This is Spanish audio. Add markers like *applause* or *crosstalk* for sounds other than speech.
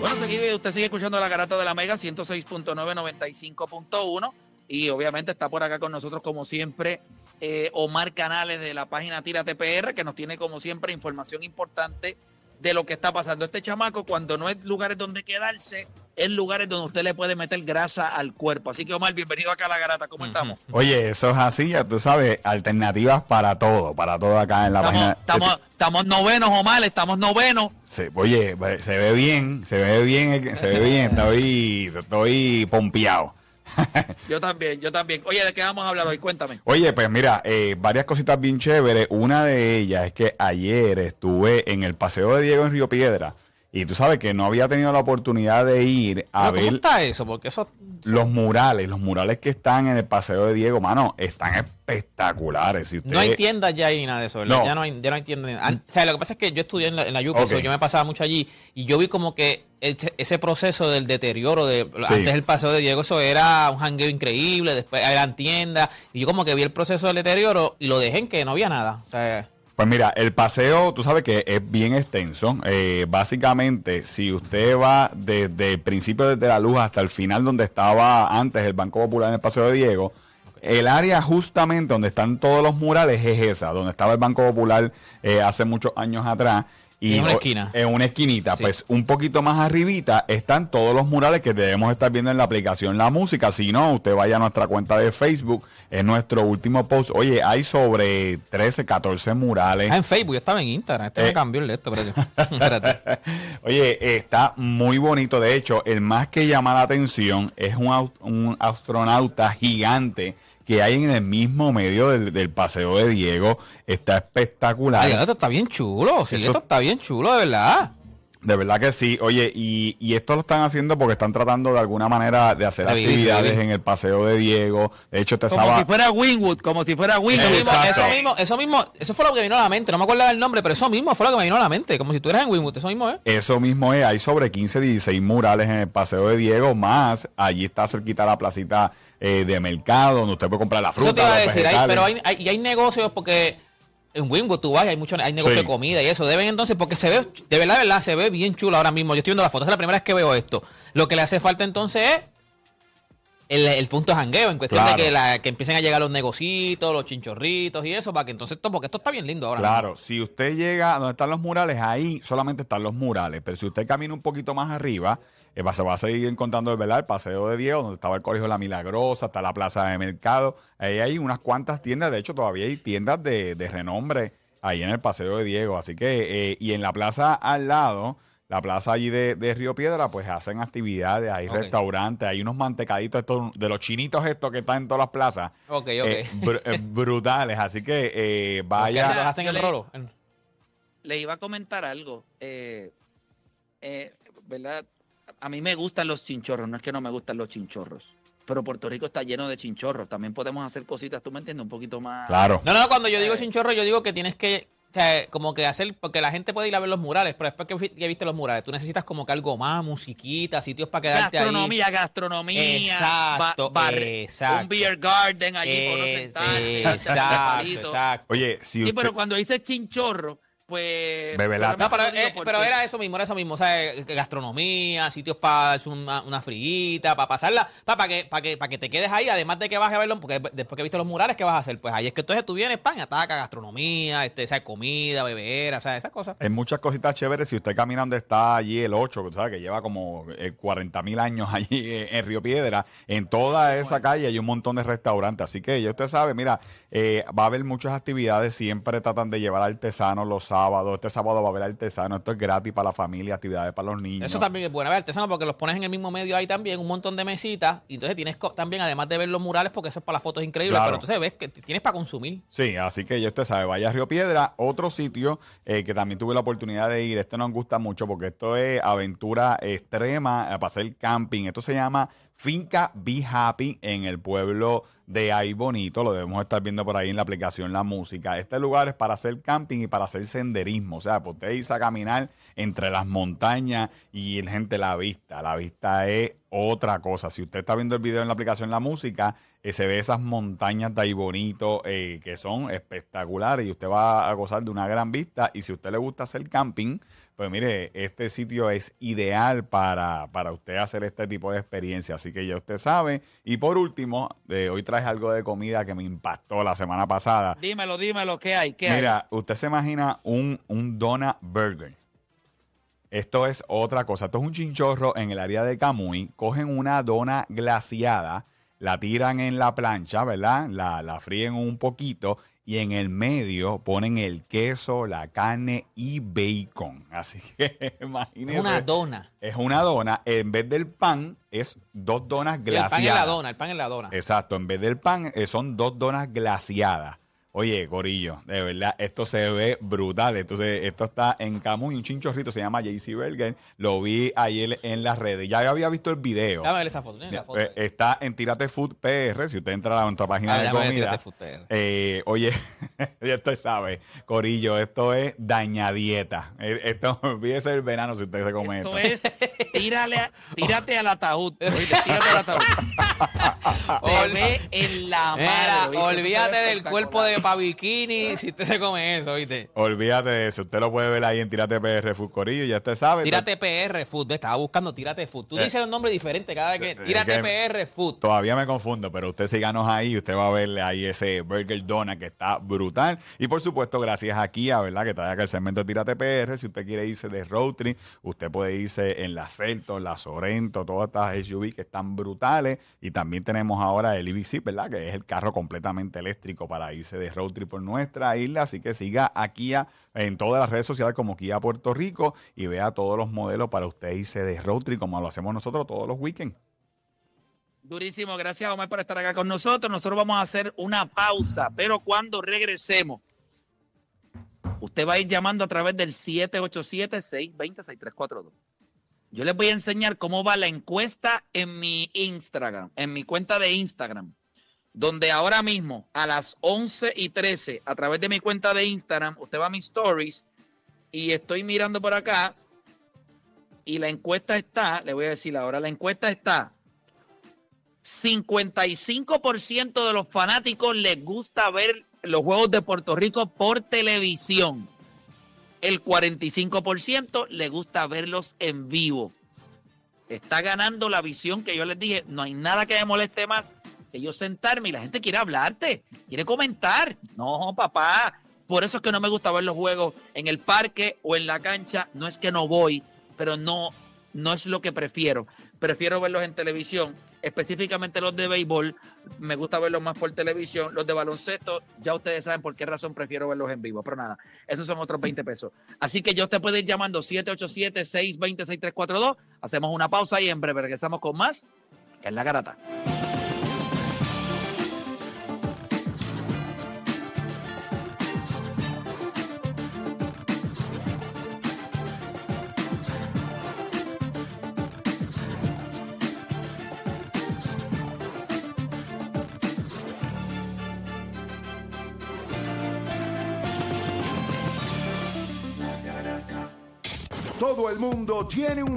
Bueno, usted sigue escuchando la garata de la Mega 106.9, 95.1 y obviamente está por acá con nosotros como siempre eh, Omar Canales de la página Tira TPR que nos tiene como siempre información importante de lo que está pasando. Este chamaco cuando no es lugares donde quedarse, es lugares donde usted le puede meter grasa al cuerpo. Así que Omar, bienvenido acá a la garata. ¿Cómo estamos? Oye, eso es así, ya tú sabes, alternativas para todo, para todo acá en la Estamos, página. estamos, estamos novenos, Omar, estamos novenos. Se- oye, se ve bien, se ve bien, se ve bien, estoy, estoy pompeado. *laughs* Yo también, yo también. Oye, ¿de qué vamos a hablar hoy? Cuéntame. Oye, pues mira, eh, varias cositas bien chéveres. Una de ellas es que ayer estuve en el Paseo de Diego en Río Piedra y tú sabes que no había tenido la oportunidad de ir a Pero ¿Cómo ver está eso? Porque eso. los murales, los murales que están en el Paseo de Diego, mano, están espectaculares. Si usted, No hay tiendas ya y nada de eso, ¿verdad? No. Ya no hay, ya no hay tiendas. O sea, lo que pasa es que yo estudié en la, en la UPE, Ok. so yo me pasaba mucho allí y yo vi como que el- ese proceso del deterioro de Sí. antes del paseo de Diego, eso era un jangueo increíble, después eran tiendas y yo como que vi el proceso del deterioro y lo dejé en que no había nada. O sea, Pues mira, el paseo, tú sabes que es bien extenso. Eh, básicamente, si usted va desde el principio desde la luz hasta el final donde estaba antes el Banco Popular en el Paseo de Diego, el área justamente donde están todos los murales es esa, donde estaba el Banco Popular eh, hace muchos años atrás. Y En una esquina. En una esquinita. Sí. Pues un poquito más arribita están todos los murales que debemos estar viendo en la aplicación La Música. Si no, usted vaya a nuestra cuenta de Facebook, en nuestro último post. Oye, hay sobre 13, 14 murales. ah, en Facebook, yo estaba en Instagram, este Eh. me cambió el esto, espérate. *laughs* *laughs* Oye, está muy bonito. De hecho, el más que llama la atención es un, un astronauta gigante que hay en el mismo medio del, del paseo de Diego. Está espectacular. Ay, esto está bien chulo, sí, Eso- esto está bien chulo, de verdad. De verdad que sí. Oye, y, y esto lo están haciendo porque están tratando de alguna manera de hacer actividades en el paseo de Diego. De hecho, este Como sábado... si fuera Winwood, como si fuera Eso Winwood. mismo, Exacto. eso mismo, eso mismo, eso fue lo que me vino a la mente, no me acuerdo el nombre, pero eso mismo fue lo que me vino a la mente, como si tú eras en Winwood, eso mismo es. Eso mismo es, hay sobre 15, 16 murales en el Paseo de Diego, más allí está cerquita la placita eh, de mercado, donde usted puede comprar la fruta, Eso te iba a decir, hay- pero hay, hay- y hay negocios porque en Winwood tú vas hay mucho, hay negocio Sí. de comida y eso. Deben entonces, porque se ve, de verdad, de verdad, se ve bien chulo ahora mismo. Yo estoy viendo las fotos, es la primera vez que veo esto. Lo que le hace falta entonces es el, el punto de jangueo, en cuestión Claro. de que, la, que empiecen a llegar los negocitos, los chinchorritos y eso, para que entonces esto, porque esto está bien lindo ahora. Claro, si usted llega a donde están los murales, ahí solamente están los murales, pero si usted camina un poquito más arriba, eh, va- se va a seguir encontrando ¿verdad? el Paseo de Diego, donde estaba el Colegio La Milagrosa, está la Plaza de Mercado, ahí hay unas cuantas tiendas, de hecho todavía hay tiendas de, de renombre ahí en el Paseo de Diego, así que, eh, y en la plaza al lado, la plaza allí de, de Río Piedra, pues hacen actividades, hay Ok. restaurantes, hay unos mantecaditos estos, de los chinitos estos que están en todas las plazas. Ok, ok. eh, br- eh, *laughs* brutales, así que eh, vaya. los hacen le- rolo. le iba a comentar algo. eh, eh, ¿Verdad? A mí me gustan los chinchorros, no es que no me gustan los chinchorros. Pero Puerto Rico está lleno de chinchorros. También podemos hacer cositas, tú me entiendes, un poquito más. Claro. No, no, cuando yo digo chinchorro, yo digo que tienes que, o sea, como que hacer, porque la gente puede ir a ver los murales, pero después que que viste los murales, tú necesitas como que algo más, musiquita, sitios para quedarte ahí. gastronomía, gastronomía. Exacto, exacto. Un beer garden allí por sentarse, exacto, *laughs* exacto. Oye, si Sí, usted... pero cuando dice chinchorro, pues. Bebe lata. No, pero, eh, pero era eso mismo, era eso mismo. O sea, eh, gastronomía, sitios para darse una, una friguita, para pasarla, para, que, para, que, para que te quedes ahí, además de que vas a verlo, porque después que viste los murales, ¿qué vas a hacer? Pues ahí es que entonces tú vienes, pan, ataca gastronomía, este, o sea, comida, bebera, o sea, esas cosas. Hay muchas cositas chéveres. Si usted camina donde está allí el 8, que sabe que lleva como 40 mil años *laughs* allí eh, en Río Piedra, en toda esa calle hay un montón de restaurantes. Así que ya usted sabe, mira, eh, va a haber muchas actividades. Siempre tratan de llevar artesanos los sábados. Este sábado va a haber artesanos. Esto es gratis para la familia, actividades para los niños. Eso también es bueno, a ver, artesano, porque los pones en el mismo medio ahí también, un montón de mesitas, y entonces tienes también, además de ver los murales, porque eso es para las fotos increíbles, Claro. pero entonces ves que tienes para consumir. Sí, así que ya usted sabe, vaya a Río Piedra, otro sitio eh, que también tuve la oportunidad de ir. Este nos gusta mucho porque esto es aventura extrema eh, para hacer camping. Esto se llama Finca Be Happy en el pueblo de Ay Bonito. Lo debemos estar viendo por ahí en la aplicación La Música. Este lugar es para hacer camping y para hacer senderismo. O sea, usted irse a caminar entre las montañas y gente la vista. La vista es otra cosa. Si usted está viendo el video en la aplicación La Música, eh, se ve esas montañas de ahí bonito eh, que son espectaculares y usted va a gozar de una gran vista. Y si a usted le gusta hacer camping, Pues mire, este sitio es ideal para, para usted hacer este tipo de experiencia, así que ya usted sabe. Y por último, de hoy traje algo de comida que me impactó la semana pasada. Dímelo, dímelo, ¿qué hay? ¿Qué hay? Mira, usted se imagina un, un Dona Burger. Esto es otra cosa. Esto es un chinchorro en el área de Camuy. Cogen una dona glaciada, la tiran en la plancha, ¿verdad? La, la fríen un poquito y en el medio ponen el queso, la carne y bacon. *laughs* Así que imagínense. Una dona. Es una dona. En vez del pan, es dos donas El glaciadas. pan en la dona, el pan en la dona. Exacto, en vez del pan eh, son dos donas glaciadas. Oye, Corillo, de verdad, esto se ve brutal. Entonces, esto está en Camuy, un chinchorrito, se llama JC Burger. Lo vi ayer en las redes. Ya había visto el video. Dame esa foto. ¿tienes la foto? Eh, Está en Tírate Food PR. Si usted entra a nuestra página Ah, de comida. Tírate Food PR. eh, oye, *laughs* ya usted sabe, Corillo, esto es dañadieta. Eh, Esto *laughs* olvídese el verano si usted se come esto. Esto es, tírale, a- tírate al ataúd. tírate al ataúd. *laughs* *laughs* Se ve en la madre. Mira, eso se olvídate ve del cuerpo de pa' bikini si usted se come eso, ¿viste? Olvídate de eso. Usted lo puede ver ahí en Tírate PR Food Corillo. Ya usted sabe. Tírate PR Food, estaba buscando Tírate Food. Tú Eh. dices un nombre diferente cada vez que. eh, Tírate que- PR Food. Todavía me confundo, pero usted síganos ahí, usted va a verle ahí ese Burger Donut que está brutal. Y por supuesto, gracias a Kia, ¿verdad? Que trae acá el segmento de Tírate PR. Si usted quiere irse de road trip, usted puede irse en la Celto, la Sorento, todas estas SUV que están brutales. Y también tenemos ahora el EV6, ¿verdad? Que es el carro completamente eléctrico para irse de road trip por nuestra isla. Así que siga a en todas las redes sociales como Kia Puerto Rico y vea todos los modelos para usted irse de road trip como lo hacemos nosotros todos los weekends. Durísimo, gracias Omar por estar acá con nosotros. Nosotros vamos a hacer una pausa, pero cuando regresemos, usted va a ir llamando a través del 787-620-6342. Yo les voy a enseñar cómo va la encuesta en mi Instagram, en mi cuenta de Instagram, donde ahora mismo a las 11 y 13, a través de mi cuenta de Instagram, usted va a mis stories y estoy mirando por acá y la encuesta está, le voy a decir ahora, la encuesta está 55% de los fanáticos les gusta ver los Juegos de Puerto Rico por televisión. El 45% le gusta verlos en vivo. Está ganando la visión que yo les dije. No hay nada que me moleste más que yo sentarme y la gente quiere hablarte, quiere comentar. No, papá. Por eso es que no me gusta ver los juegos en el parque o en la cancha. No es que no voy, pero no, no es lo que prefiero. Prefiero verlos en televisión, específicamente los de béisbol. Me gusta verlos más por televisión. Los de baloncesto, ya ustedes saben por qué razón prefiero verlos en vivo. Pero nada, esos son otros 20 pesos. Así que ya usted puede ir llamando 787-620-6342. Hacemos una pausa y en breve regresamos con más en la garata. Todo el mundo tiene un